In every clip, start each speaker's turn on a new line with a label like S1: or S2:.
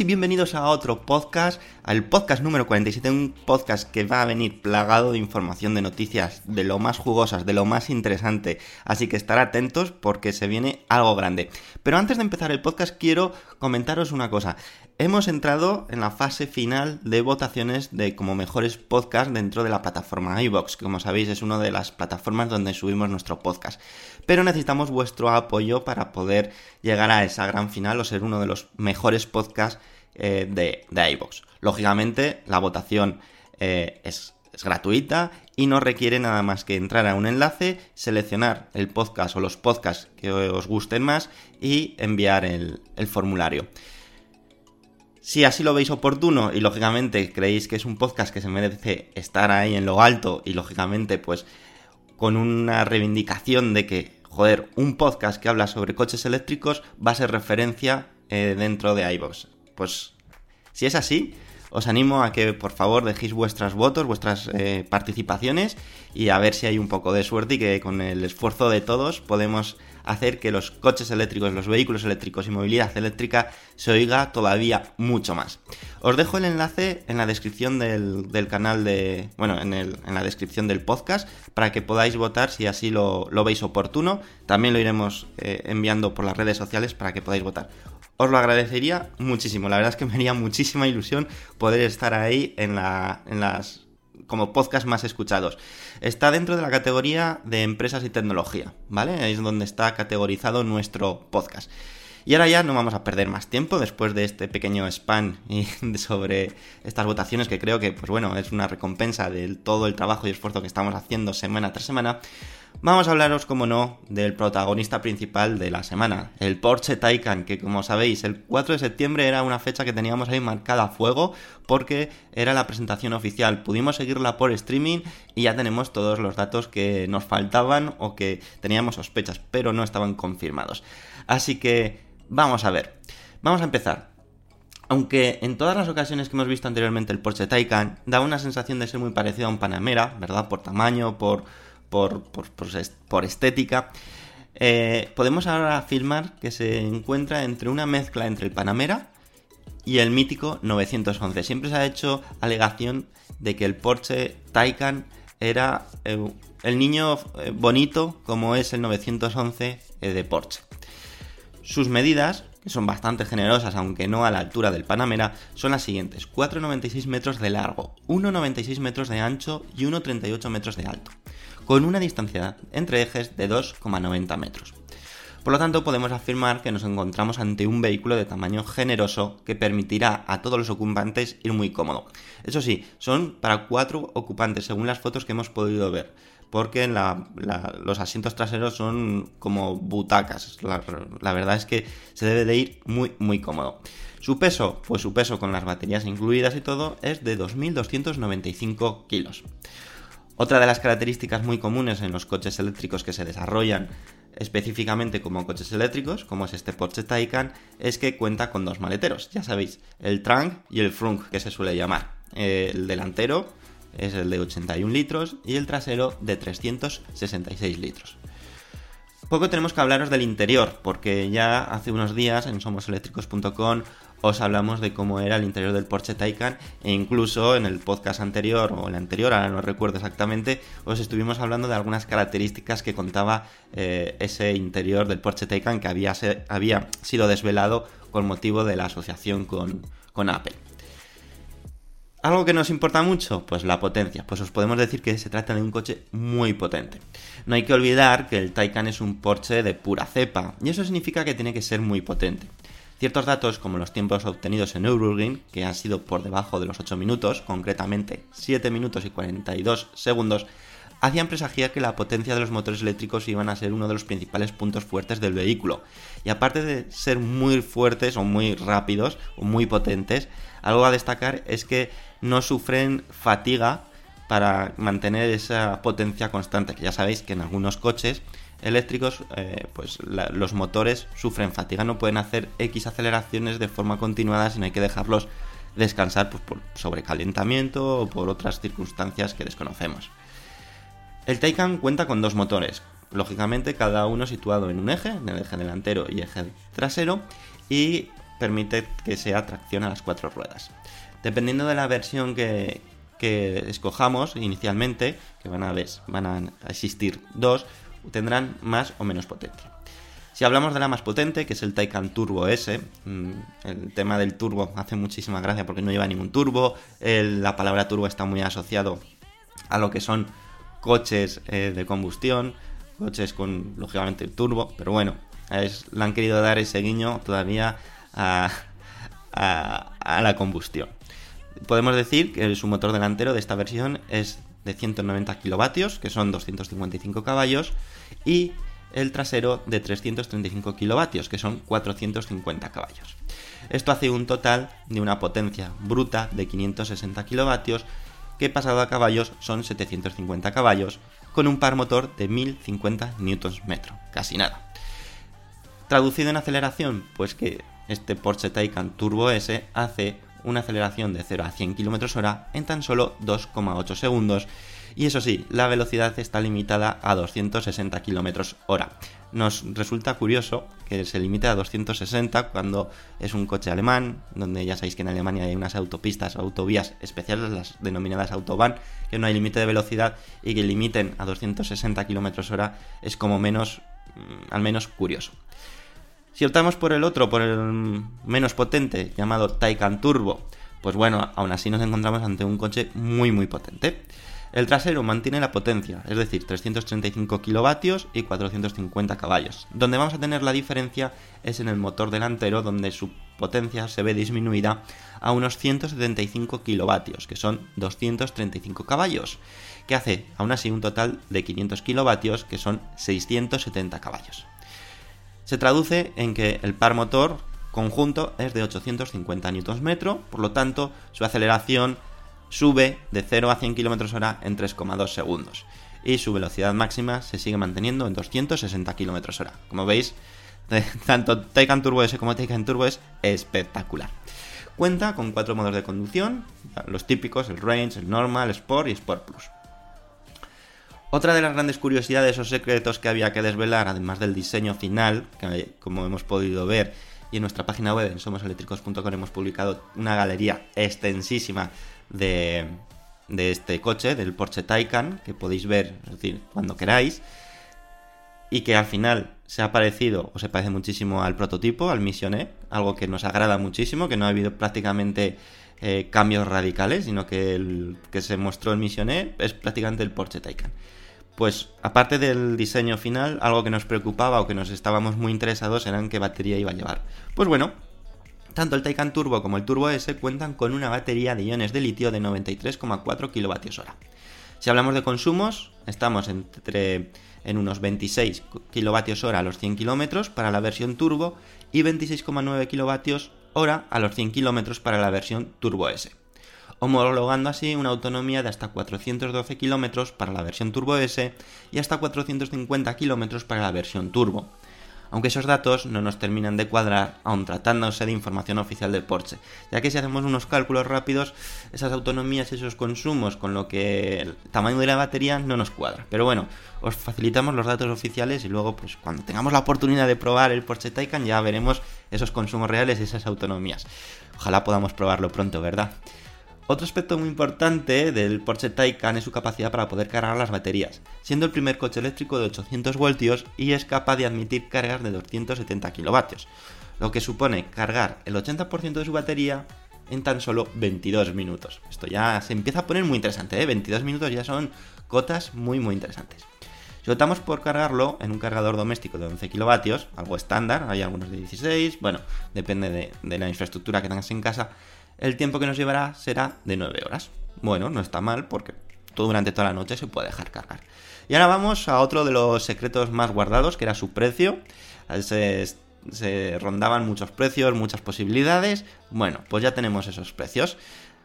S1: Y bienvenidos a otro podcast, al podcast número 47, un podcast que va a venir plagado de información, de noticias, de lo más jugosas, de lo más interesante, así que estar atentos porque se viene algo grande. Pero antes de empezar el podcast quiero comentaros una cosa. Hemos entrado en la fase final de votaciones de como mejores podcasts dentro de la plataforma iVoox, que como sabéis es una de las plataformas donde subimos nuestro podcast. Pero necesitamos vuestro apoyo para poder llegar a esa gran final o ser uno de los mejores podcasts eh, de, de iVoox. Lógicamente, la votación eh, es, es gratuita y no requiere nada más que entrar a un enlace, seleccionar el podcast o los podcasts que os gusten más y enviar el, el formulario. Si así lo veis oportuno y lógicamente creéis que es un podcast que se merece estar ahí en lo alto y lógicamente pues con una reivindicación de que, joder, un podcast que habla sobre coches eléctricos va a ser referencia eh, dentro de iVoox. Pues si es así, os animo a que por favor dejéis vuestras votos, vuestras eh, participaciones y a ver si hay un poco de suerte y que con el esfuerzo de todos podemos hacer que los coches eléctricos, los vehículos eléctricos y movilidad eléctrica se oiga todavía mucho más. Os dejo el enlace en la descripción del, canal de. Bueno, en, el- la descripción del podcast para que podáis votar si así lo, lo veis oportuno. También lo iremos eh, enviando por las redes sociales para que podáis votar. Os lo agradecería muchísimo. La verdad es que me haría muchísima ilusión poder estar ahí en, la, en las como podcast más escuchados. Está dentro de la categoría de empresas y tecnología, ¿vale? Es donde está categorizado nuestro podcast. Y ahora ya no vamos a perder más tiempo después de este pequeño spam sobre estas votaciones que creo que, pues bueno, es una recompensa de todo el trabajo y esfuerzo que estamos haciendo semana tras semana. Vamos a hablaros, como no, del protagonista principal de la semana, el Porsche Taycan, que como sabéis, el 4 de septiembre era una fecha que teníamos ahí marcada a fuego porque era la presentación oficial. Pudimos seguirla por streaming y ya tenemos todos los datos que nos faltaban o que teníamos sospechas, pero no estaban confirmados. Así que vamos a ver. Vamos a empezar. Aunque en todas las ocasiones que hemos visto anteriormente el Porsche Taycan da una sensación de ser muy parecido a un Panamera, ¿verdad? Por tamaño, por, por, por, por est- por estética. eh, podemos ahora afirmar que se encuentra entre una mezcla entre el Panamera y el mítico 911. Siempre se ha hecho alegación de que el Porsche Taycan era eh, el niño eh, bonito como es el 911 eh, de Porsche. Sus medidas, que son bastante generosas, aunque no a la altura del Panamera, son las siguientes: 4,96 metros de largo, 1,96 metros de ancho y 1,38 metros de alto, con una distancia entre ejes de 2,90 metros. Por lo tanto, podemos afirmar que nos encontramos ante un vehículo de tamaño generoso que permitirá a todos los ocupantes ir muy cómodo. Eso sí, son para cuatro ocupantes, según las fotos que hemos podido ver porque los asientos traseros son como butacas. La, la verdad es que se debe de ir muy, muy cómodo. Su peso, pues su peso con las baterías incluidas y todo, es de 2.295 kilos. Otra de las características muy comunes en los coches eléctricos que se desarrollan específicamente como coches eléctricos, como es este Porsche Taycan, es que cuenta con dos maleteros, ya sabéis, el trunk y el frunk, que se suele llamar. Eh, el delantero es el de 81 litros y el trasero de 366 litros. Poco tenemos que hablaros del interior, porque ya hace unos días en somoseléctricos.com os hablamos de cómo era el interior del Porsche Taycan e incluso en el podcast anterior o el anterior, ahora no recuerdo exactamente, os estuvimos hablando de algunas características que contaba eh, ese interior del Porsche Taycan que había, se- había sido desvelado con motivo de la asociación con, con Apple. ¿Algo que nos importa mucho? Pues la potencia. Pues os podemos decir que se trata de un coche muy potente. No hay que olvidar que el Taycan es un Porsche de pura cepa, y eso significa que tiene que ser muy potente. Ciertos datos, como los tiempos obtenidos en Nürburgring, que han sido por debajo de los 8 minutos, concretamente 7 minutos y 42 segundos, hacían presagiar que la potencia de los motores eléctricos iban a ser uno de los principales puntos fuertes del vehículo. Y aparte de ser muy fuertes o muy rápidos o muy potentes, algo a destacar es que no sufren fatiga para mantener esa potencia constante, ya sabéis que en algunos coches eléctricos eh, pues los motores sufren fatiga, no pueden hacer X aceleraciones de forma continuada, sino hay que dejarlos descansar pues, por sobrecalentamiento o por otras circunstancias que desconocemos. El Taycan cuenta con dos motores, lógicamente cada uno situado en un eje, en el eje delantero y eje trasero, y permite que sea tracción a las cuatro ruedas. Dependiendo de la versión que, que escojamos inicialmente, que van a, ves- van a existir dos, tendrán más o menos potencia. Si hablamos de la más potente, que es el Taycan Turbo S, mm, el tema del turbo hace muchísima gracia porque no lleva ningún turbo, la palabra turbo está muy asociado a lo que son coches eh, de combustión, coches con lógicamente turbo, pero bueno, es, le han querido dar ese guiño todavía a, la combustión. Podemos decir que su motor delantero de esta versión es de 190 kilovatios, que son 255 caballos, y el trasero de 335 kilovatios, que son 450 caballos. Esto hace un total de una potencia bruta de 560 kilovatios, que pasado a caballos son 750 caballos, con un par motor de 1050 Nm, casi nada. Traducido en aceleración, pues que este Porsche Taycan Turbo S hace una aceleración de 0 a 100 km hora en tan solo 2,8 segundos. Y eso sí, la velocidad está limitada a 260 km hora. Nos resulta curioso que se limite a 260 cuando es un coche alemán, donde ya sabéis que en Alemania hay unas autopistas o autovías especiales, las denominadas Autobahn, que no hay límite de velocidad y que limiten a 260 km hora es como menos, mm, al menos curioso. Si optamos por el otro, por el menos potente, llamado Taycan Turbo, pues bueno, aún así nos encontramos ante un coche muy muy potente. El trasero mantiene la potencia, es decir, 335 kilovatios y 450 caballos. Donde vamos a tener la diferencia es en el motor delantero, donde su potencia se ve disminuida a unos 175 kilovatios, que son 235 caballos, que hace aún así un total de 500 kilovatios, que son 670 caballos se traduce en que el par motor conjunto es de 850 Nm, por lo tanto su aceleración sube de 0 a 100 km hora en 3,2 segundos y su velocidad máxima se sigue manteniendo en 260 km hora. Como veis, tanto Taycan Turbo S como Taycan Turbo es espectacular. Cuenta con cuatro modos de conducción, los típicos, el Range, el Normal, Sport y Sport Plus. Otra de las grandes curiosidades o secretos que había que desvelar, además del diseño final, que como hemos podido ver, y en nuestra página web en somoseléctricos.com hemos publicado una galería extensísima de, este coche, del Porsche Taycan, que podéis ver, cuando queráis, y que al final se ha parecido o se parece muchísimo al prototipo, al Mission E, algo que nos agrada muchísimo, que no ha habido prácticamente eh, cambios radicales, sino que el que se mostró en Mission E es prácticamente el Porsche Taycan. Pues aparte del diseño final, algo que nos preocupaba o que nos estábamos muy interesados era en qué batería iba a llevar. Pues bueno, tanto el Taycan Turbo como el Turbo S cuentan con una batería de iones de litio de 93,4 kWh. Si hablamos de consumos, estamos entre en unos 26 kWh a los 100 km para la versión Turbo y 26,9 kWh a los 100 km para la versión Turbo S homologando así una autonomía de hasta 412 km para la versión Turbo S y hasta 450 km para la versión Turbo. Aunque esos datos no nos terminan de cuadrar, aun tratándose de información oficial del Porsche, ya que si hacemos unos cálculos rápidos, esas autonomías y esos consumos con lo que el tamaño de la batería no nos cuadra. Pero bueno, os facilitamos los datos oficiales y luego, pues cuando tengamos la oportunidad de probar el Porsche Taycan, ya veremos esos consumos reales y esas autonomías. Ojalá podamos probarlo pronto, ¿verdad? Otro aspecto muy importante del Porsche Taycan es su capacidad para poder cargar las baterías, siendo el primer coche eléctrico de 800 voltios y es capaz de admitir cargas de 270 kilovatios, lo que supone cargar el 80% de su batería en tan solo 22 minutos. Esto ya se empieza a poner muy interesante, ¿eh? 22 minutos ya son cotas muy muy interesantes. Si optamos por cargarlo en un cargador doméstico de 11 kilovatios, algo estándar, hay algunos de 16, bueno, depende de, de la infraestructura que tengas en casa, el tiempo que nos llevará será de 9 horas. Bueno, no está mal porque todo durante toda la noche se puede dejar cargar. Y ahora vamos a otro de los secretos más guardados, que era su precio. Se, rondaban muchos precios, muchas posibilidades. Bueno, pues ya tenemos esos precios.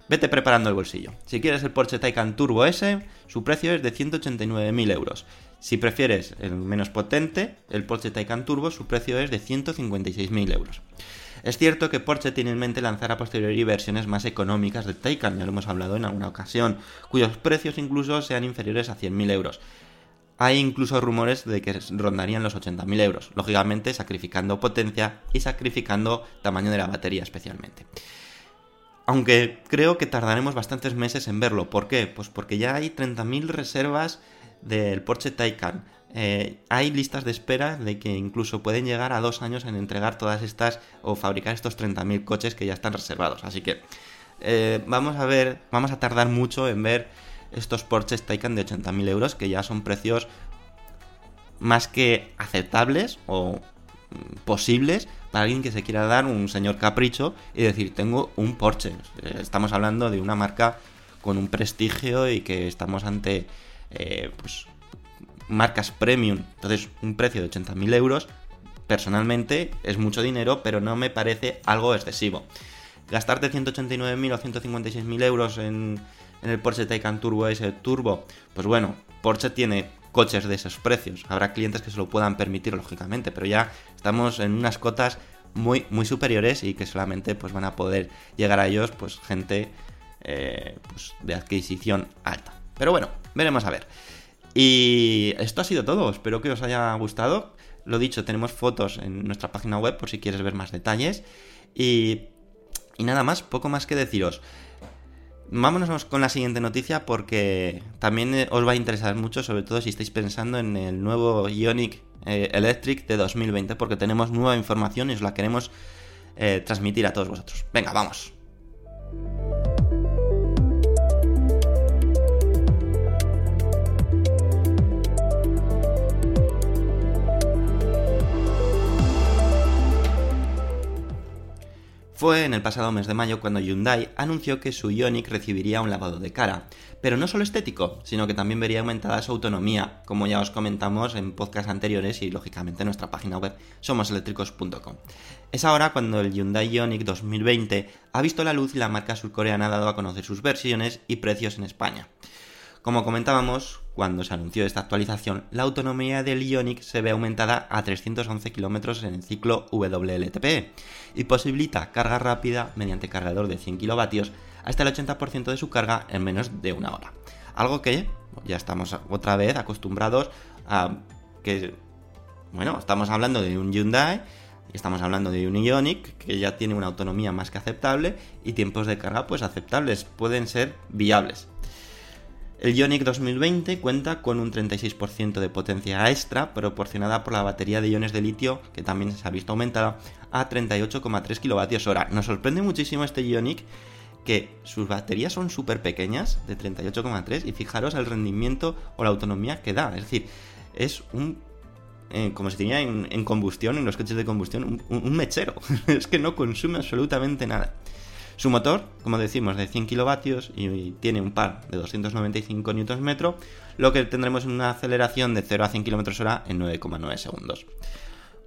S1: Vete preparando el bolsillo. Si quieres el Porsche Taycan Turbo S, su precio es de 189.000 euros. Si prefieres el menos potente, el Porsche Taycan Turbo, su precio es de 156.000 euros. Es cierto que Porsche tiene en mente lanzar a posteriori versiones más económicas del Taycan, ya lo hemos hablado en alguna ocasión, cuyos precios incluso sean inferiores a 100.000 euros. Hay incluso rumores de que rondarían los 80.000 euros, lógicamente sacrificando potencia y sacrificando tamaño de la batería especialmente. Aunque creo que tardaremos bastantes meses en verlo. ¿Por qué? Pues porque ya hay 30.000 reservas del Porsche Taycan. Eh, hay listas de espera de que incluso pueden llegar a dos años en entregar todas estas o fabricar estos 30.000 coches que ya están reservados. Así que eh, vamos a ver, vamos a tardar mucho en ver estos Porsches Taycan de 80.000 euros que ya son precios más que aceptables o mm, posibles para alguien que se quiera dar un señor capricho y decir tengo un Porsche. Eh, estamos hablando de una marca con un prestigio y que estamos ante pues marcas premium. Entonces, un precio de 80.000 euros, personalmente, es mucho dinero, pero no me parece algo excesivo. Gastarte 189.000 o 156.000 euros en, en el Porsche Taycan Turbo S Turbo, pues bueno, Porsche tiene coches de esos precios. Habrá clientes que se lo puedan permitir, lógicamente, pero ya estamos en unas cotas muy, muy superiores y que solamente pues, van a poder llegar a ellos pues, gente eh, pues, de adquisición alta. Pero bueno, veremos a ver. Y esto ha sido todo, espero que os haya gustado. Lo dicho, tenemos fotos en nuestra página web por si quieres ver más detalles. Y, nada más, poco más que deciros. Vámonos con la siguiente noticia porque también eh, os va a interesar mucho, sobre todo si estáis pensando en el nuevo Ionic eh, Electric de 2020, porque tenemos nueva información y os la queremos eh, transmitir a todos vosotros. Venga, vamos. Fue en el pasado mes de mayo cuando Hyundai anunció que su Ioniq recibiría un lavado de cara, pero no solo estético, sino que también vería aumentada su autonomía, como ya os comentamos en podcasts anteriores y lógicamente en nuestra página web somoseléctricos.com. Es ahora cuando el Hyundai Ioniq 2020 ha visto la luz y la marca surcoreana ha dado a conocer sus versiones y precios en España. Como comentábamos, cuando se anunció esta actualización, la autonomía del Ioniq se ve aumentada a 311 km en el ciclo WLTP y posibilita carga rápida mediante cargador de 100 kW hasta el 80% de su carga en menos de una hora. Algo que ya estamos otra vez acostumbrados a que, bueno, estamos hablando de un Hyundai Estamos hablando de un Ioniq que ya tiene una autonomía más que aceptable y tiempos de carga pues aceptables, pueden ser viables. El Ioniq 2020 cuenta con un 36% de potencia extra proporcionada por la batería de iones de litio que también se ha visto aumentada a 38,3 kWh. Nos sorprende muchísimo este Ioniq que sus baterías son súper pequeñas, de 38,3, y fijaros el rendimiento o la autonomía que da. Es decir, es un eh, como se tenía en, combustión, en los coches de combustión, un mechero. es que no consume absolutamente nada. Su motor, como decimos, de 100 kilovatios y tiene un par de 295 Nm, lo que tendremos una aceleración de 0 a 100 km hora en 9,9 segundos.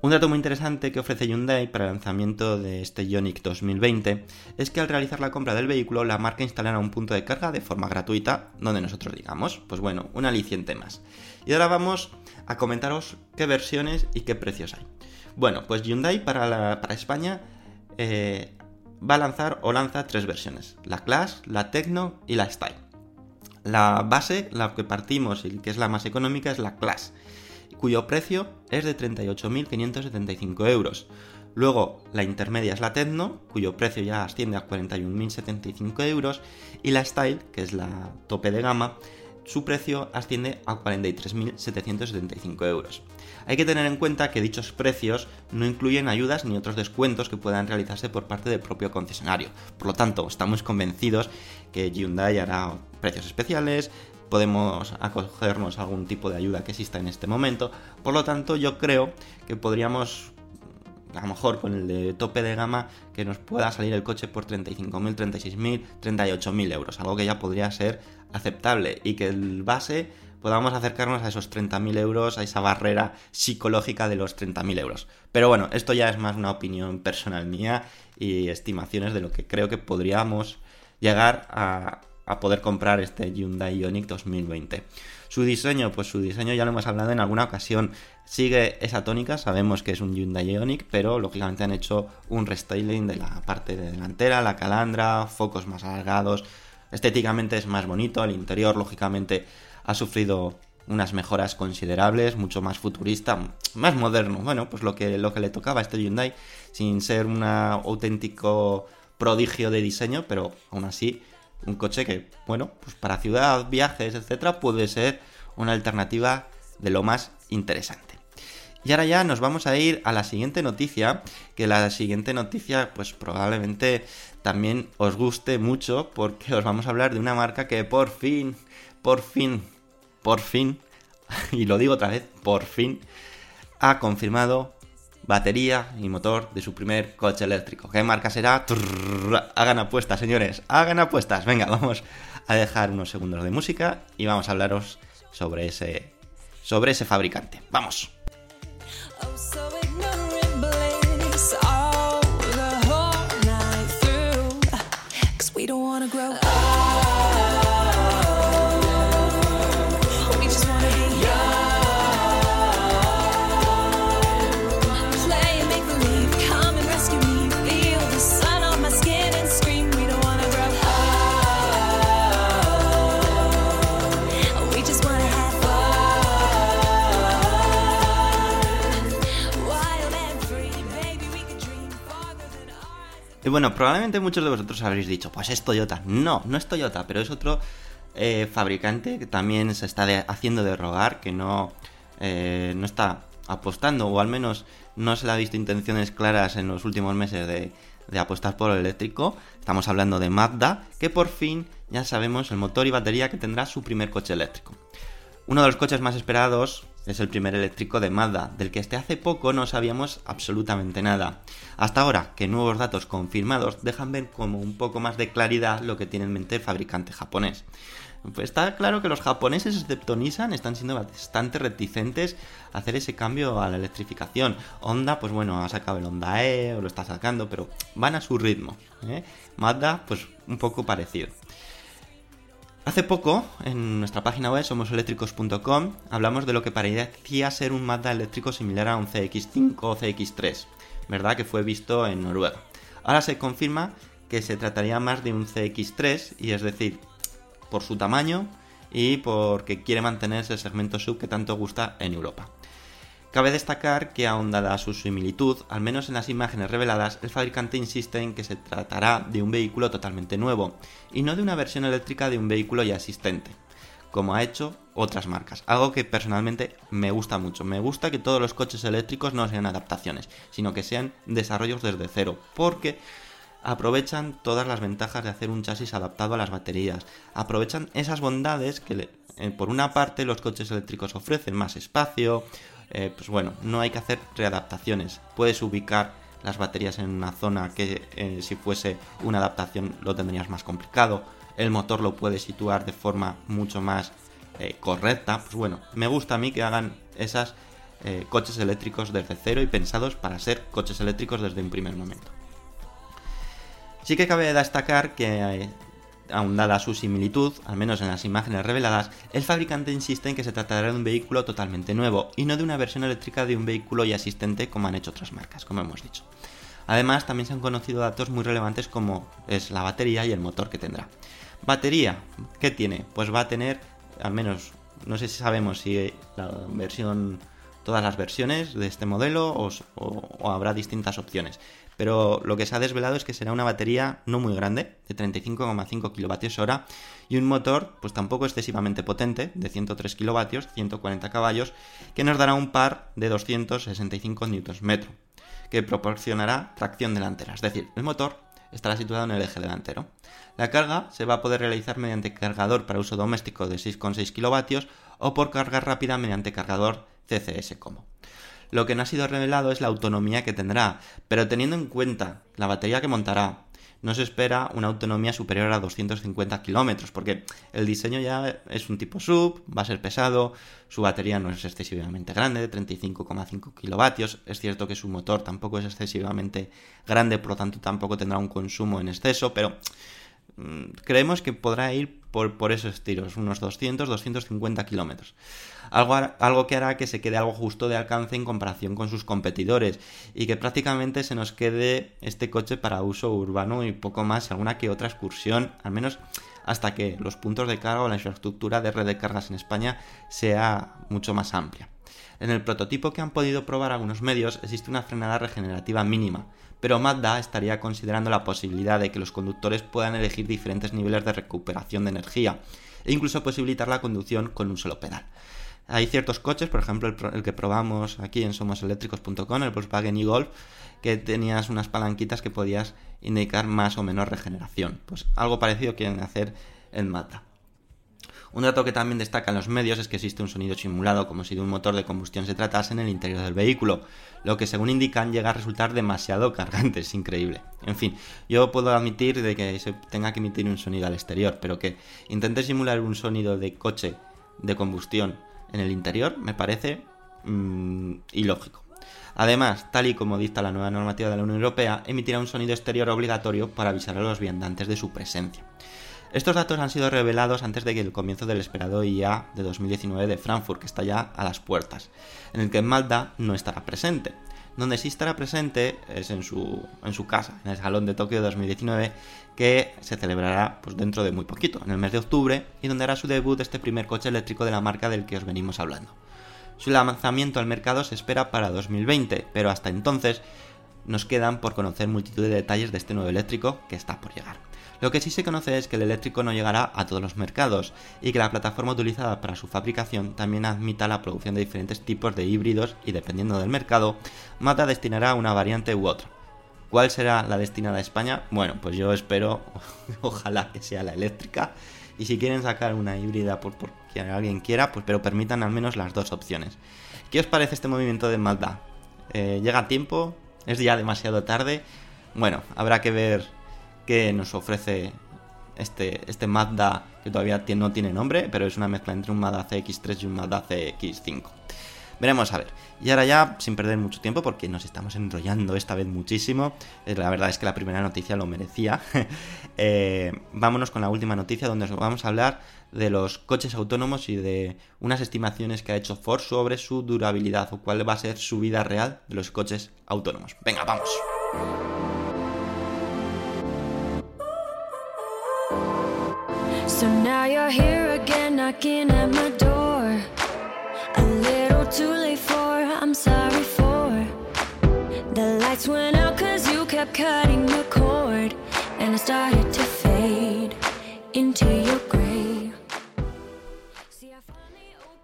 S1: Un dato muy interesante que ofrece Hyundai para el lanzamiento de este Ioniq 2020 es que al realizar la compra del vehículo la marca instalará un punto de carga de forma gratuita donde nosotros digamos, pues bueno, un aliciente más. Y ahora vamos a comentaros qué versiones y qué precios hay. Bueno, pues Hyundai para, para España eh, va a lanzar o lanza tres versiones, la Class, la Tecno y la Style. La base, la que partimos y que es la más económica es la Class cuyo precio es de 38.575 euros. Luego la intermedia es la Tecno, cuyo precio ya asciende a 41.075 euros. Y la Style, que es la tope de gama, su precio asciende a 43.775 euros. Hay que tener en cuenta que dichos precios no incluyen ayudas ni otros descuentos que puedan realizarse por parte del propio concesionario. Por lo tanto, estamos convencidos que Hyundai hará precios especiales, podemos acogernos a algún tipo de ayuda que exista en este momento. Por lo tanto, yo creo que podríamos, a lo mejor con el de tope de gama, que nos pueda salir el coche por 35.000, 36.000, 38.000 euros, algo que ya podría ser aceptable y que el base podamos acercarnos a esos 30.000 euros, a esa barrera psicológica de los 30.000 euros. Pero bueno, esto ya es más una opinión personal mía y estimaciones de lo que creo que podríamos llegar a, a poder comprar este Hyundai Ioniq 2020. Su diseño, pues su diseño ya lo hemos hablado en alguna ocasión, sigue esa tónica, sabemos que es un Hyundai Ioniq, pero lógicamente han hecho un restyling de la parte de delantera, la calandra, focos más alargados, estéticamente es más bonito, el interior lógicamente ha sufrido unas mejoras considerables, mucho más futurista, más moderno, bueno, pues lo que, lo que le tocaba a este Hyundai, sin ser un auténtico prodigio de diseño, pero aún así un coche que, bueno, pues para ciudad, viajes, etcétera, puede ser una alternativa de lo más interesante. Y ahora ya nos vamos a ir a la siguiente noticia, que la siguiente noticia pues probablemente también os guste mucho porque os vamos a hablar de una marca que por fin, por fin, por fin, y lo digo otra vez, por fin, ha confirmado batería y motor de su primer coche eléctrico. ¿Qué marca será? hagan apuestas, señores, hagan apuestas. Venga, vamos a dejar unos segundos de música y vamos a hablaros sobre ese, sobre ese fabricante. ¡Vamos! Y bueno, probablemente muchos de vosotros habréis dicho, pues es Toyota. No, no es Toyota, pero es otro eh, fabricante que también se está haciendo de rogar, que no, eh, no está apostando, o al menos no se le ha visto intenciones claras en los últimos meses de, de apostar por el eléctrico. Estamos hablando de Mazda, que por fin ya sabemos el motor y batería que tendrá su primer coche eléctrico. Uno de los coches más esperados es el primer eléctrico de Mazda, del que hasta hace poco no sabíamos absolutamente nada. Hasta ahora, que nuevos datos confirmados dejan ver como un poco más de claridad lo que tiene en mente el fabricante japonés. Pues está claro que los japoneses, excepto Nissan, están siendo bastante reticentes a hacer ese cambio a la electrificación. Honda, pues bueno, ha sacado el Honda E, o lo está sacando, pero van a su ritmo. ¿eh? Mazda, pues un poco parecido. Hace poco, en nuestra página web somoseléctricos.com, hablamos de lo que parecía ser un Mazda eléctrico similar a un CX5 o CX3, ¿verdad? Que fue visto en Noruega. Ahora se confirma que se trataría más de un CX3, y es decir, por su tamaño y porque quiere mantenerse el segmento sub que tanto gusta en Europa. Cabe destacar que aun dada su similitud, al menos en las imágenes reveladas, el fabricante insiste en que se tratará de un vehículo totalmente nuevo, y no de una versión eléctrica de un vehículo ya existente, como ha hecho otras marcas, algo que personalmente me gusta mucho. Me gusta que todos los coches eléctricos no sean adaptaciones, sino que sean desarrollos desde cero, porque aprovechan todas las ventajas de hacer un chasis adaptado a las baterías, aprovechan esas bondades que eh, por una parte los coches eléctricos ofrecen más espacio, eh, pues bueno, no hay que hacer readaptaciones, puedes ubicar las baterías en una zona que eh, si fuese una adaptación lo tendrías más complicado, el motor lo puedes situar de forma mucho más eh, correcta, pues bueno, me gusta a mí que hagan esas coches eléctricos desde cero y pensados para ser coches eléctricos desde un primer momento. Sí que cabe destacar que, eh, aun dada su similitud, al menos en las imágenes reveladas, el fabricante insiste en que se tratará de un vehículo totalmente nuevo y no de una versión eléctrica de un vehículo ya existente como han hecho otras marcas, como hemos dicho. Además, también se han conocido datos muy relevantes como es la batería y el motor que tendrá. Batería, ¿qué tiene? Pues va a tener, al menos, no sé si sabemos si la versión, todas las versiones de este modelo o habrá distintas opciones. Pero lo que se ha desvelado es que será una batería no muy grande, de 35,5 kWh, y un motor, pues tampoco excesivamente potente, de 103 kW, 140 caballos, que nos dará un par de 265 Nm que proporcionará tracción delantera, es decir, el motor estará situado en el eje delantero. La carga se va a poder realizar mediante cargador para uso doméstico de 6,6 kW o por carga rápida mediante cargador CCS como. Lo que no ha sido revelado es la autonomía que tendrá, pero teniendo en cuenta la batería que montará, no se espera una autonomía superior a 250 kilómetros, porque el diseño ya es un tipo sub, va a ser pesado, su batería no es excesivamente grande, de 35,5 kilovatios. Es cierto que su motor tampoco es excesivamente grande, por lo tanto tampoco tendrá un consumo en exceso, pero creemos que podrá ir por, esos tiros, unos 200-250 kilómetros. Algo, algo que hará que se quede algo justo de alcance en comparación con sus competidores y que prácticamente se nos quede este coche para uso urbano y poco más, alguna que otra excursión, al menos hasta que los puntos de carga o la infraestructura de red de cargas en España sea mucho más amplia. En el prototipo que han podido probar algunos medios existe una frenada regenerativa mínima, pero Mazda estaría considerando la posibilidad de que los conductores puedan elegir diferentes niveles de recuperación de energía e incluso posibilitar la conducción con un solo pedal. Hay ciertos coches, por ejemplo el, que probamos aquí en somoseléctricos.com, el Volkswagen e-Golf, que tenías unas palanquitas que podías indicar más o menos regeneración. Pues algo parecido quieren hacer en Mazda. Un dato que también destaca en los medios es que existe un sonido simulado como si de un motor de combustión se tratase en el interior del vehículo, lo que según indican llega a resultar demasiado cargante, es increíble. En fin, yo puedo admitir de que se tenga que emitir un sonido al exterior, pero que intente simular un sonido de coche de combustión en el interior me parece mm, ilógico. Además, tal y como dicta la nueva normativa de la Unión Europea, emitirá un sonido exterior obligatorio para avisar a los viandantes de su presencia. Estos datos han sido revelados antes de que el comienzo del esperado IA de 2019 de Frankfurt, que está ya a las puertas, en el que Mazda no estará presente. Donde sí estará presente es en su, en su casa, en el Salón de Tokio 2019, que se celebrará pues, dentro de muy poquito, en el mes de octubre, y donde hará su debut este primer coche eléctrico de la marca del que os venimos hablando. Su lanzamiento al mercado se espera para 2020, pero hasta entonces nos quedan por conocer multitud de detalles de este nuevo eléctrico que está por llegar. Lo que sí se conoce es que el eléctrico no llegará a todos los mercados y que la plataforma utilizada para su fabricación también admita la producción de diferentes tipos de híbridos y dependiendo del mercado, Mazda destinará una variante u otra. ¿Cuál será la destinada a España? Bueno, pues yo espero, ojalá que sea la eléctrica. Y si quieren sacar una híbrida por, por que alguien quiera, pues pero permitan al menos las dos opciones. ¿Qué os parece este movimiento de Mazda? Eh, ¿Llega a tiempo? ¿Es ya demasiado tarde? Bueno, habrá que ver qué nos ofrece este, este Mazda que todavía no tiene nombre, pero es una mezcla entre un Mazda CX3 y un Mazda CX5. Veremos a ver. Y ahora ya, sin perder mucho tiempo, porque nos estamos enrollando esta vez muchísimo, eh, la verdad es que la primera noticia lo merecía, eh, vámonos con la última noticia donde os vamos a hablar de los coches autónomos y de unas estimaciones que ha hecho Ford sobre su durabilidad o cuál va a ser su vida real de los coches autónomos. Venga, vamos.
S2: So now you're here again, knocking at my door.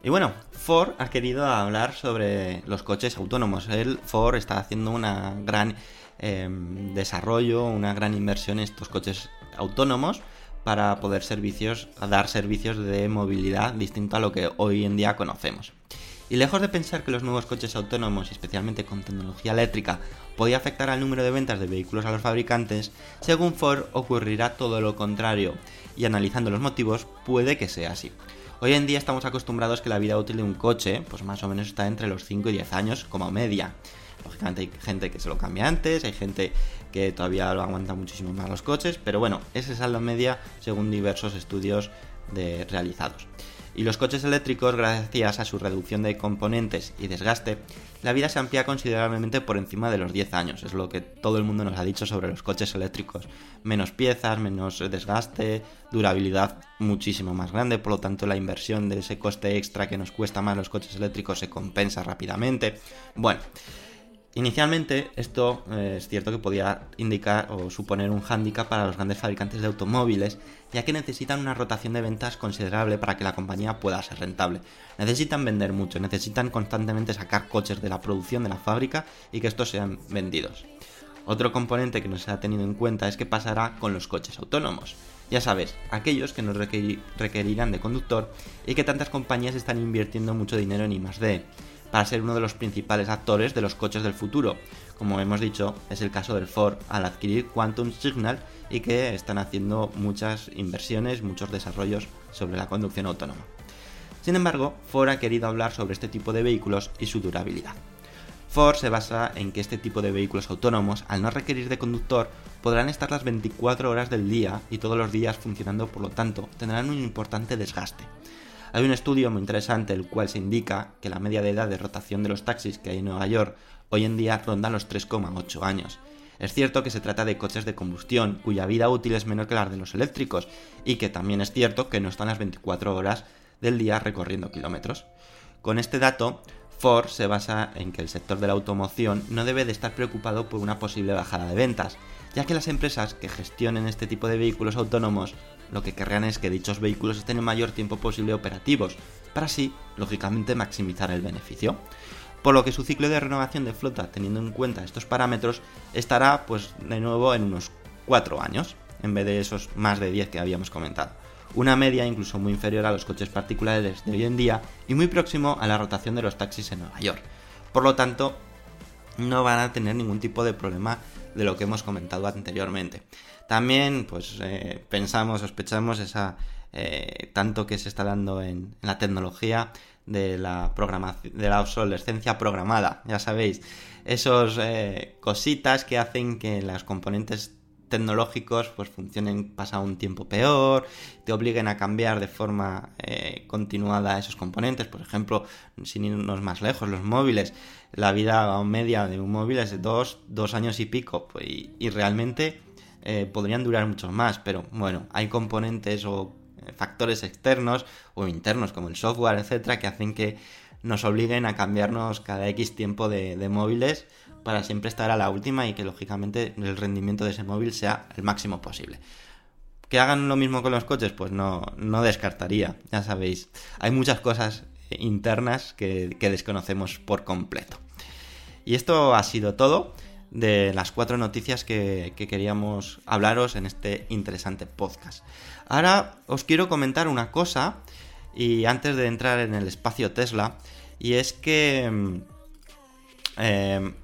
S1: Y bueno, Ford ha querido hablar sobre los coches autónomos. Él, Ford, está haciendo una gran eh, desarrollo, una gran inversión en estos coches autónomos para poder servicios, dar servicios de movilidad distinto a lo que hoy en día conocemos. Y lejos de pensar que los nuevos coches autónomos, especialmente con tecnología eléctrica, podía afectar al número de ventas de vehículos a los fabricantes, según Ford ocurrirá todo lo contrario, y analizando los motivos puede que sea así. Hoy en día estamos acostumbrados que la vida útil de un coche, pues más o menos está entre los 5 y 10 años como media. Lógicamente hay gente que se lo cambia antes, hay gente que todavía lo aguanta muchísimo más los coches, pero bueno, ese es la media según diversos estudios realizados. Y los coches eléctricos, gracias a su reducción de componentes y desgaste, la vida se amplía considerablemente por encima de los 10 años. Es lo que todo el mundo nos ha dicho sobre los coches eléctricos. Menos piezas, menos desgaste, durabilidad muchísimo más grande, por lo tanto la inversión de ese coste extra que nos cuesta más los coches eléctricos se compensa rápidamente. Bueno, Inicialmente, esto eh, es cierto que podía indicar o suponer un hándicap para los grandes fabricantes de automóviles, ya que necesitan una rotación de ventas considerable para que la compañía pueda ser rentable. Necesitan vender mucho, necesitan constantemente sacar coches de la producción de la fábrica y que estos sean vendidos. Otro componente que no se ha tenido en cuenta es qué pasará con los coches autónomos. Ya sabes, aquellos que no requerirán de conductor y que tantas compañías están invirtiendo mucho dinero en I+D para ser uno de los principales actores de los coches del futuro. Como hemos dicho, es el caso del Ford al adquirir Quantum Signal y que están haciendo muchas inversiones, muchos desarrollos sobre la conducción autónoma. Sin embargo, Ford ha querido hablar sobre este tipo de vehículos y su durabilidad. Ford se basa en que este tipo de vehículos autónomos, al no requerir de conductor, podrán estar las 24 horas del día y todos los días funcionando, por lo tanto, tendrán un importante desgaste. Hay un estudio muy interesante el cual se indica que la media de edad de rotación de los taxis que hay en Nueva York hoy en día ronda los 3,8 años. Es cierto que se trata de coches de combustión cuya vida útil es menor que la de los eléctricos y que también es cierto que no están las 24 horas del día recorriendo kilómetros. Con este dato, Ford se basa en que el sector de la automoción no debe de estar preocupado por una posible bajada de ventas, ya que las empresas que gestionen este tipo de vehículos autónomos lo que querrán es que dichos vehículos estén el mayor tiempo posible operativos, para así, lógicamente, maximizar el beneficio. Por lo que su ciclo de renovación de flota, teniendo en cuenta estos parámetros, estará pues de nuevo en unos 4 años, en vez de esos más de 10 que habíamos comentado. Una media incluso muy inferior a los coches particulares de hoy en día y muy próximo a la rotación de los taxis en Nueva York. Por lo tanto, no van a tener ningún tipo de problema de lo que hemos comentado anteriormente. También, pues, eh, pensamos, sospechamos esa eh, tanto que se está dando en, la tecnología de la programación, de la obsolescencia programada, ya sabéis, esos eh, cositas que hacen que las componentes tecnológicos pues funcionen pasado un tiempo peor, te obliguen a cambiar de forma continuada esos componentes, por ejemplo, sin irnos más lejos, los móviles, la vida media de un móvil es de dos, dos años y pico, pues, y realmente eh, podrían durar mucho más, pero bueno, hay componentes o eh, factores externos o internos como el software, etcétera, que hacen que nos obliguen a cambiarnos cada X tiempo de, móviles para siempre estar a la última y que lógicamente el rendimiento de ese móvil sea el máximo posible. ¿Que hagan lo mismo con los coches? Pues no, no descartaría, ya sabéis. Hay muchas cosas internas que desconocemos por completo. Y esto ha sido todo de las cuatro noticias que, queríamos hablaros en este interesante podcast. Ahora os quiero comentar una cosa, y antes de entrar en el espacio Tesla, y es que mm, em,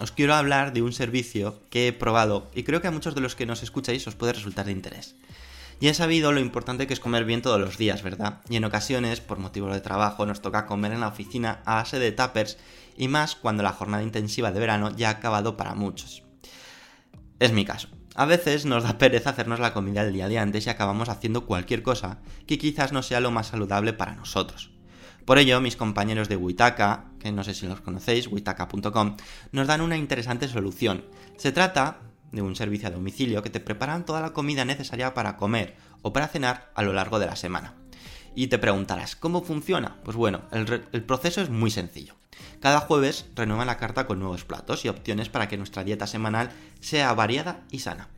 S1: os quiero hablar de un servicio que he probado y creo que a muchos de los que nos escucháis os puede resultar de interés. Y he sabido lo importante que es comer bien todos los días, ¿verdad? Y en ocasiones, por motivos de trabajo, nos toca comer en la oficina a base de tuppers y más cuando la jornada intensiva de verano ya ha acabado para muchos. Es mi caso. A veces nos da pereza hacernos la comida el día de antes y acabamos haciendo cualquier cosa que quizás no sea lo más saludable para nosotros. Por ello, mis compañeros de Witaka, que no sé si los conocéis, witaka.com, nos dan una interesante solución. Se trata de un servicio a domicilio que te preparan toda la comida necesaria para comer o para cenar a lo largo de la semana. Y te preguntarás, ¿cómo funciona? Pues bueno, el, el proceso es muy sencillo. Cada jueves renueva la carta con nuevos platos y opciones para que nuestra dieta semanal sea variada y sana.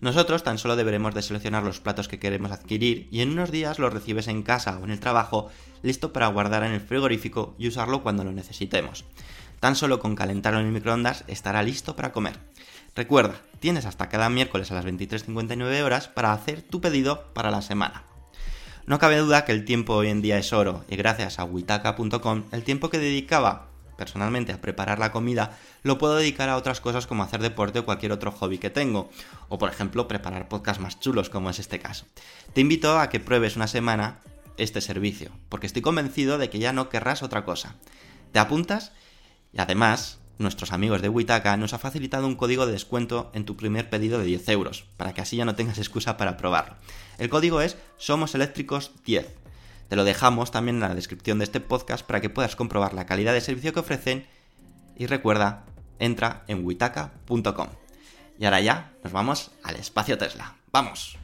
S1: Nosotros tan solo deberemos de seleccionar los platos que queremos adquirir y en unos días los recibes en casa o en el trabajo listo para guardar en el frigorífico y usarlo cuando lo necesitemos. Tan solo con calentarlo en el microondas estará listo para comer. Recuerda, tienes hasta cada miércoles a las 23.59 horas para hacer tu pedido para la semana. No cabe duda que el tiempo hoy en día es oro y gracias a witaka.com el tiempo que dedicaba personalmente a preparar la comida lo puedo dedicar a otras cosas como hacer deporte o cualquier otro hobby que tengo, o por ejemplo preparar podcasts más chulos como es este caso. Te invito a que pruebes una semana este servicio, porque estoy convencido de que ya no querrás otra cosa. ¿Te apuntas? Y además, nuestros amigos de Witaka nos ha facilitado un código de descuento en tu primer pedido de 10 euros, para que así ya no tengas excusa para probarlo. El código es SomosEléctricos10. Te lo dejamos también en la descripción de este podcast para que puedas comprobar la calidad de servicio que ofrecen y recuerda, entra en witaka.com. Y ahora ya nos vamos al espacio Tesla. ¡Vamos!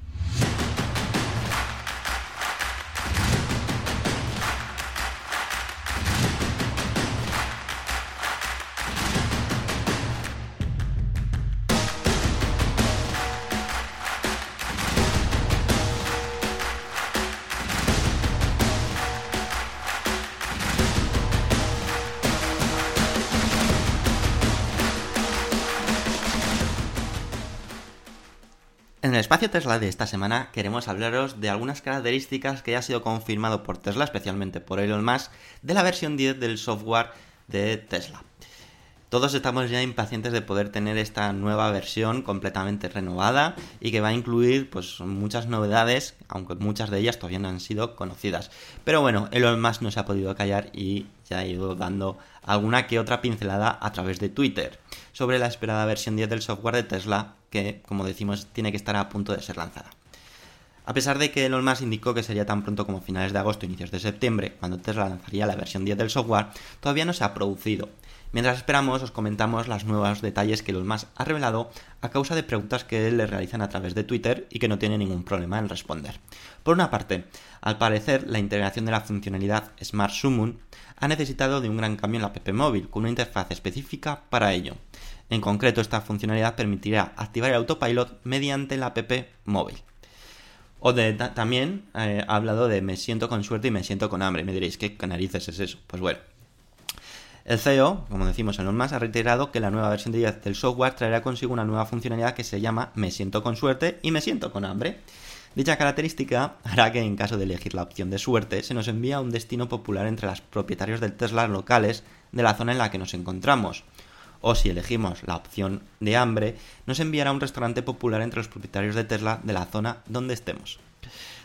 S1: Espacio Tesla de esta semana queremos hablaros de algunas características que ya ha sido confirmado por Tesla, especialmente por Elon Musk, de la versión 10 del software de Tesla. Todos estamos ya impacientes de poder tener esta nueva versión completamente renovada y que va a incluir pues muchas novedades, aunque muchas de ellas todavía no han sido conocidas. Pero bueno, Elon Musk no se ha podido callar y ya ha ido dando alguna que otra pincelada a través de Twitter sobre la esperada versión 10 del software de Tesla que, como decimos, tiene que estar a punto de ser lanzada. A pesar de que Elon Musk indicó que sería tan pronto como finales de agosto o inicios de septiembre, cuando Tesla lanzaría la versión 10 del software, todavía no se ha producido. Mientras esperamos, os comentamos los nuevos detalles que Elon Musk ha revelado a causa de preguntas que le realizan a través de Twitter y que no tiene ningún problema en responder. Por una parte, al parecer, la integración de la funcionalidad Smart Summon ha necesitado de un gran cambio en la app móvil, con una interfaz específica para ello. En concreto, esta funcionalidad permitirá activar el autopilot mediante la app móvil. También eh, ha hablado de me siento con suerte y me siento con hambre. Me diréis, ¿qué narices es eso? Pues bueno. El CEO, como decimos en Musk, ha reiterado que la nueva versión de 10 del software traerá consigo una nueva funcionalidad que se llama Me siento con suerte y me siento con hambre. Dicha característica hará que en caso de elegir la opción de suerte se nos envíe a un destino popular entre los propietarios del Tesla locales de la zona en la que nos encontramos. O si elegimos la opción de hambre, nos enviará a un restaurante popular entre los propietarios de Tesla de la zona donde estemos.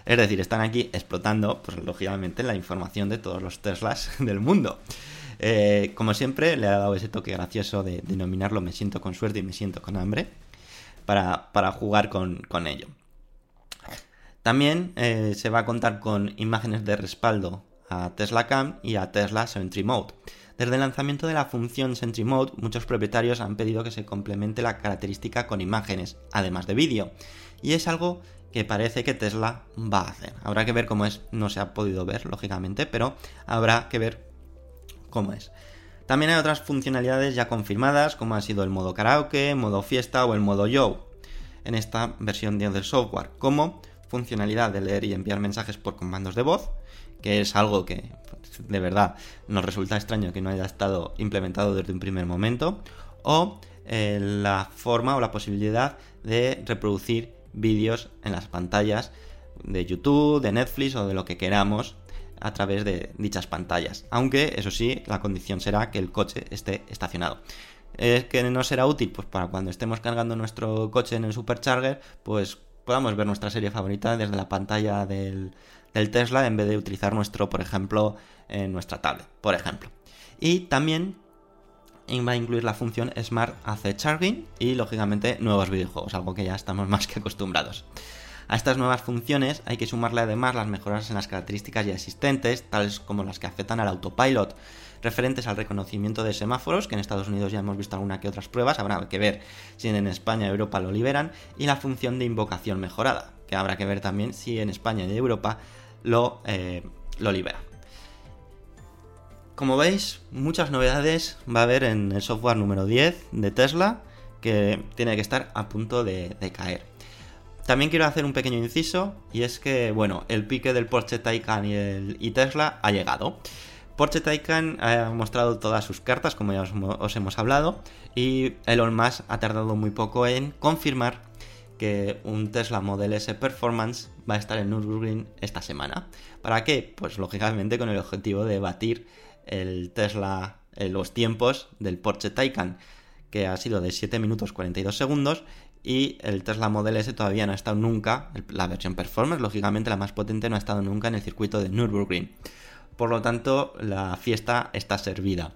S1: Es decir, están aquí explotando, pues lógicamente, la información de todos los Teslas del mundo. Eh, como siempre, le ha dado ese toque gracioso de denominarlo me siento con suerte y me siento con hambre para, para jugar con, con, ello. También eh, se va a contar con imágenes de respaldo a Tesla Cam y a Tesla Sentry Mode. Desde el lanzamiento de la función Sentry Mode, muchos propietarios han pedido que se complemente la característica con imágenes, además de vídeo. Y es algo que parece que Tesla va a hacer. Habrá que ver cómo es, no se ha podido ver, lógicamente, pero habrá que ver cómo es. También hay otras funcionalidades ya confirmadas, como ha sido el modo karaoke, modo fiesta o el modo yo en esta versión del software, como funcionalidad de leer y enviar mensajes por comandos de voz, que es algo que pues, de verdad nos resulta extraño que no haya estado implementado desde un primer momento, o eh, la forma o la posibilidad de reproducir vídeos en las pantallas de YouTube, de Netflix o de lo que queramos a través de dichas pantallas. Aunque, eso sí, la condición será que el coche esté estacionado. ¿Es que no será útil? Pues para cuando estemos cargando nuestro coche en el supercharger, pues podamos ver nuestra serie favorita desde la pantalla del, del Tesla en vez de utilizar nuestro, por ejemplo, en nuestra tablet, por ejemplo. Y también va a incluir la función Smart AC Charging y lógicamente nuevos videojuegos, algo que ya estamos más que acostumbrados. A estas nuevas funciones hay que sumarle además las mejoras en las características ya existentes, tales como las que afectan al autopilot, referentes al reconocimiento de semáforos, que en Estados Unidos ya hemos visto alguna que otras pruebas, habrá que ver si en España y Europa lo liberan, y la función de invocación mejorada, que habrá que ver también si en España y Europa lo, eh, lo liberan. Como veis, muchas novedades va a haber en el software número 10 de Tesla, que tiene que estar a punto de, caer. También quiero hacer un pequeño inciso, y es que, bueno, el pique del Porsche Taycan y Tesla ha llegado. Porsche Taycan ha mostrado todas sus cartas, como ya os, os hemos hablado, y Elon Musk ha tardado muy poco en confirmar que un Tesla Model S Performance va a estar en Nürburgring esta semana. ¿Para qué? Pues lógicamente con el objetivo de batir el Tesla, eh, los tiempos del Porsche Taycan, que ha sido de 7 minutos 42 segundos, y el Tesla Model S todavía no ha estado nunca, la versión Performance, lógicamente la más potente, no ha estado nunca en el circuito de Nürburgring. Por lo tanto, la fiesta está servida.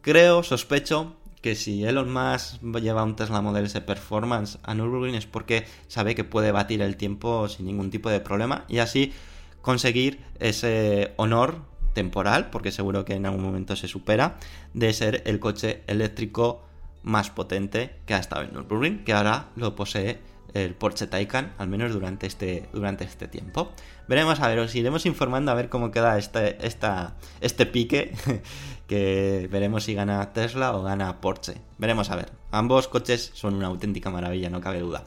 S1: Creo, sospecho, que si Elon Musk lleva un Tesla Model S Performance a Nürburgring es porque sabe que puede batir el tiempo sin ningún tipo de problema y así conseguir ese honor temporal, porque seguro que en algún momento se supera, de ser el coche eléctrico más potente que ha estado en Nürburgring, que ahora lo posee el Porsche Taycan, al menos durante este, durante este tiempo. Veremos, a ver, os iremos informando a ver cómo queda este, este pique, que veremos si gana Tesla o gana Porsche. Veremos a ver. Ambos coches son una auténtica maravilla, no cabe duda.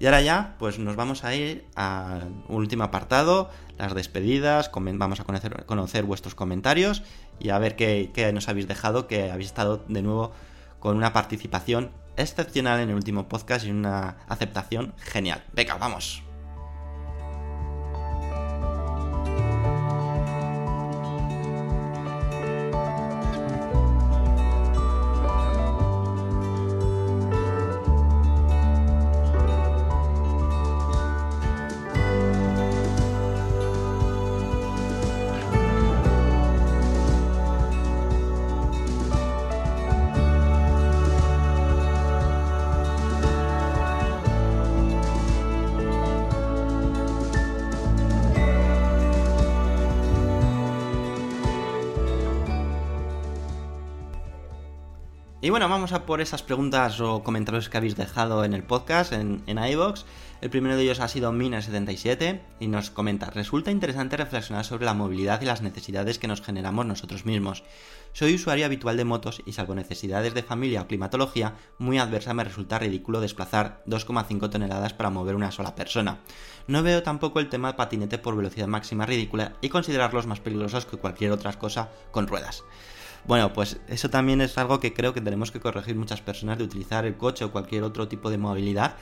S1: Y ahora ya, pues nos vamos a ir al último apartado, las despedidas, vamos a conocer, conocer vuestros comentarios y a ver qué, qué nos habéis dejado, que habéis estado de nuevo con una participación excepcional en el último podcast y una aceptación genial. Venga, vamos. Bueno, vamos a por esas preguntas o comentarios que habéis dejado en el podcast, en, en iVoox. El primero de ellos ha sido Mina77 y nos comenta, resulta interesante reflexionar sobre la movilidad y las necesidades que nos generamos nosotros mismos. Soy usuario habitual de motos y salvo necesidades de familia o climatología muy adversa me resulta ridículo desplazar 2,5 toneladas para mover una sola persona. No veo tampoco el tema patinete por velocidad máxima ridícula y considerarlos más peligrosos que cualquier otra cosa con ruedas. Bueno, pues eso también es algo que creo que tenemos que corregir muchas personas de utilizar el coche o cualquier otro tipo de movilidad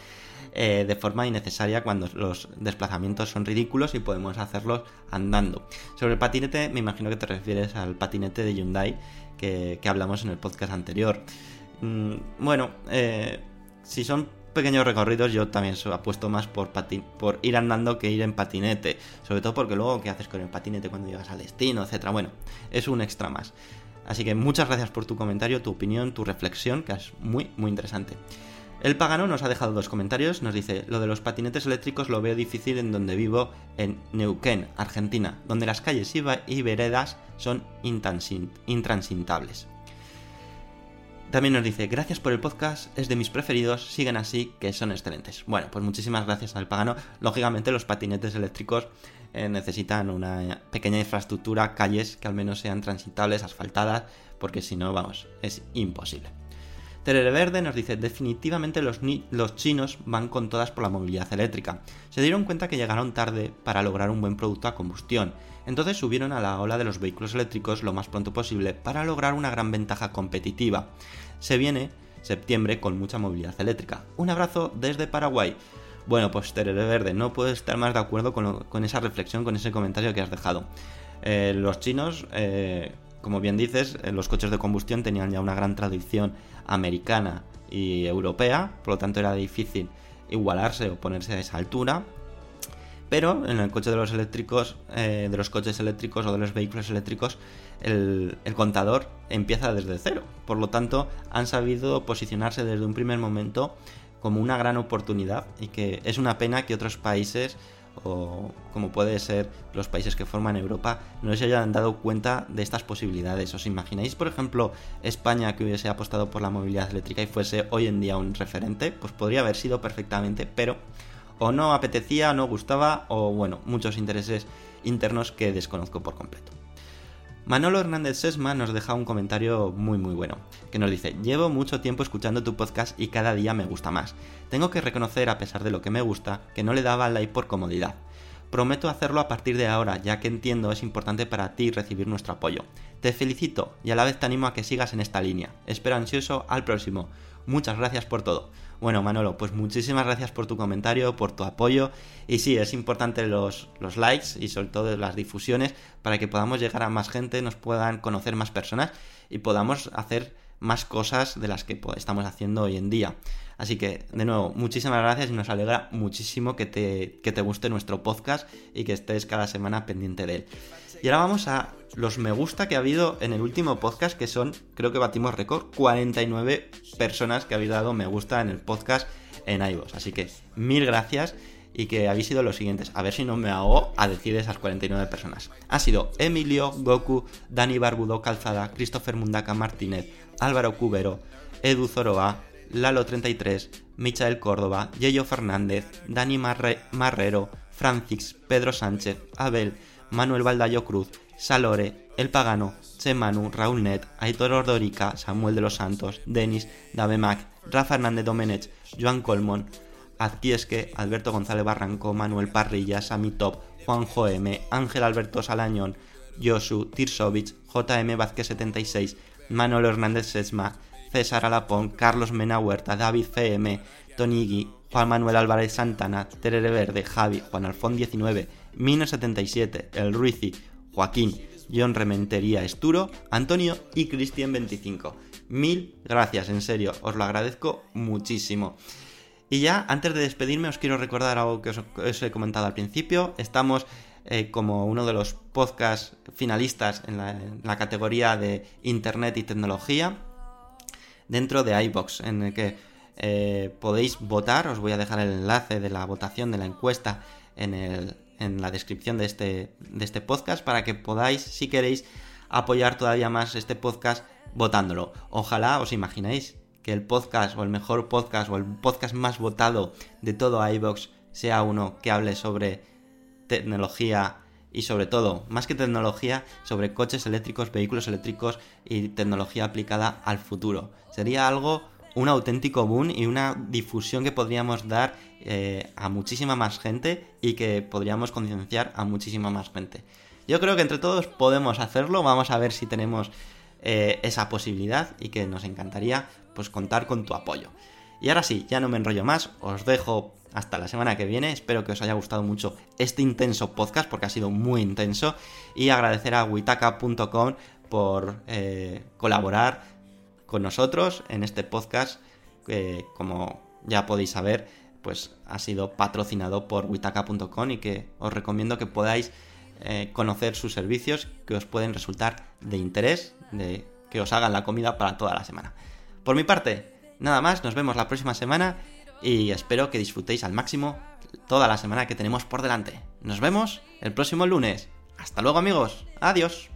S1: eh, de forma innecesaria cuando los desplazamientos son ridículos y podemos hacerlos andando. Sobre el patinete, me imagino que te refieres al patinete de Hyundai que, que hablamos en el podcast anterior. Mm, bueno, eh, si son pequeños recorridos, yo también apuesto más por, patin por ir andando que ir en patinete. Sobre todo porque luego, ¿qué haces con el patinete cuando llegas al destino, etcétera? Bueno, es un extra más. Así que muchas gracias por tu comentario, tu opinión, tu reflexión, que es muy, muy interesante. El pagano nos ha dejado dos comentarios, nos dice, lo de los patinetes eléctricos lo veo difícil en donde vivo, en Neuquén, Argentina, donde las calles y, veredas son intransitables. También nos dice, gracias por el podcast, es de mis preferidos, sigan así, que son excelentes. Bueno, pues muchísimas gracias al pagano. Lógicamente los patinetes eléctricos eh, necesitan una pequeña infraestructura, calles que al menos sean transitables, asfaltadas, porque si no, vamos, es imposible. Terere Verde nos dice, definitivamente los, ni- los chinos van con todas por la movilidad eléctrica. Se dieron cuenta que llegaron tarde para lograr un buen producto a combustión. Entonces subieron a la ola de los vehículos eléctricos lo más pronto posible para lograr una gran ventaja competitiva. Se viene septiembre con mucha movilidad eléctrica. Un abrazo desde Paraguay. Bueno, pues Terere Verde, no puedo estar más de acuerdo con, lo- con esa reflexión, con ese comentario que has dejado. Eh, los chinos, eh, como bien dices, eh, los coches de combustión tenían ya una gran tradición americana y europea, por lo tanto era difícil igualarse o ponerse a esa altura. Pero en el coche de los eléctricos, de los coches eléctricos o de los vehículos eléctricos, el, el contador empieza desde cero. Por lo tanto, han sabido posicionarse desde un primer momento como una gran oportunidad y que es una pena que otros países o como puede ser los países que forman Europa no se hayan dado cuenta de estas posibilidades. ¿Os imagináis, por ejemplo, España que hubiese apostado por la movilidad eléctrica y fuese hoy en día un referente? Pues podría haber sido perfectamente, pero o no apetecía, no gustaba, o bueno, muchos intereses internos que desconozco por completo. Manolo Hernández Sesma nos deja un comentario muy muy bueno, que nos dice, llevo mucho tiempo escuchando tu podcast y cada día me gusta más. Tengo que reconocer, a pesar de lo que me gusta, que no le daba like por comodidad. Prometo hacerlo a partir de ahora, ya que entiendo es importante para ti recibir nuestro apoyo. Te felicito y a la vez te animo a que sigas en esta línea. Espero ansioso al próximo. Muchas gracias por todo. Bueno, Manolo, pues muchísimas gracias por tu comentario, por tu apoyo. Y sí, es importante los, los likes y sobre todo las difusiones para que podamos llegar a más gente, nos puedan conocer más personas y podamos hacer más cosas de las que estamos haciendo hoy en día. Así que, de nuevo, muchísimas gracias y nos alegra muchísimo que te, que te guste nuestro podcast y que estés cada semana pendiente de él. Y ahora vamos a los me gusta que ha habido en el último podcast, que son, creo que batimos récord, 49 personas que habéis dado me gusta en el podcast en iVoox. Así que mil gracias y que habéis sido los siguientes. A ver si no me hago a decir esas 49 personas. Ha sido Emilio, Goku, Dani Barbudo Calzada, Christopher Mundaka Martínez, Álvaro Cubero, Edu Zoroa, Lalo33, Michael Córdoba, Yeyo Fernández, Dani Marre Marrero, Francis, Pedro Sánchez, Abel, Manuel Baldayo Cruz, Salore, El Pagano, Chemanu, Raúl Net, Aitor Ordorica, Samuel de los Santos, Denis, Davemac, Rafa Hernández Domenech, Joan Colmon, Azquiesque, Alberto González Barranco, Manuel Parrilla, Sami Top, Juanjo M, Ángel Alberto Salañón, Josu, Tirsovich, JM Vázquez 76, Manuel Hernández Sesma, César Alapón, Carlos Mena Huerta, David CM, Tonigui, Juan Manuel Álvarez Santana, Terere Verde, Javi, Juan Alfón 19, Mino 77, El Ruizi, Joaquín, John Rementería Esturo, Antonio y Cristian 25. Mil gracias, en serio, os lo agradezco muchísimo. Y ya, antes de despedirme, os quiero recordar algo que os, he comentado al principio. Estamos eh, como uno de los podcasts finalistas en la, en la, categoría de Internet y tecnología dentro de iBox, en el que eh, podéis votar. Os voy a dejar el enlace de la votación de la encuesta en, el, en la descripción de este, de este podcast para que podáis, si queréis, apoyar todavía más este podcast votándolo. Ojalá os imaginéis que el podcast o el mejor podcast o el podcast más votado de todo iBox sea uno que hable sobre tecnología y sobre todo, más que tecnología, sobre coches eléctricos, vehículos eléctricos y tecnología aplicada al futuro. Sería algo, un auténtico boom y una difusión que podríamos dar eh, a muchísima más gente y que podríamos concienciar a muchísima más gente. Yo creo que entre todos podemos hacerlo, vamos a ver si tenemos eh, esa posibilidad y que nos encantaría pues contar con tu apoyo. Y ahora sí, ya no me enrollo más, os dejo hasta la semana que viene. Espero que os haya gustado mucho este intenso podcast porque ha sido muy intenso. Y agradecer a witaka.com por eh, colaborar con nosotros en este podcast que, como ya podéis saber, pues ha sido patrocinado por witaka.com y que os recomiendo que podáis eh, conocer sus servicios que os pueden resultar de interés, de que os hagan la comida para toda la semana. Por mi parte, nada más, nos vemos la próxima semana y espero que disfrutéis al máximo toda la semana que tenemos por delante. Nos vemos el próximo lunes. Hasta luego amigos. Adiós.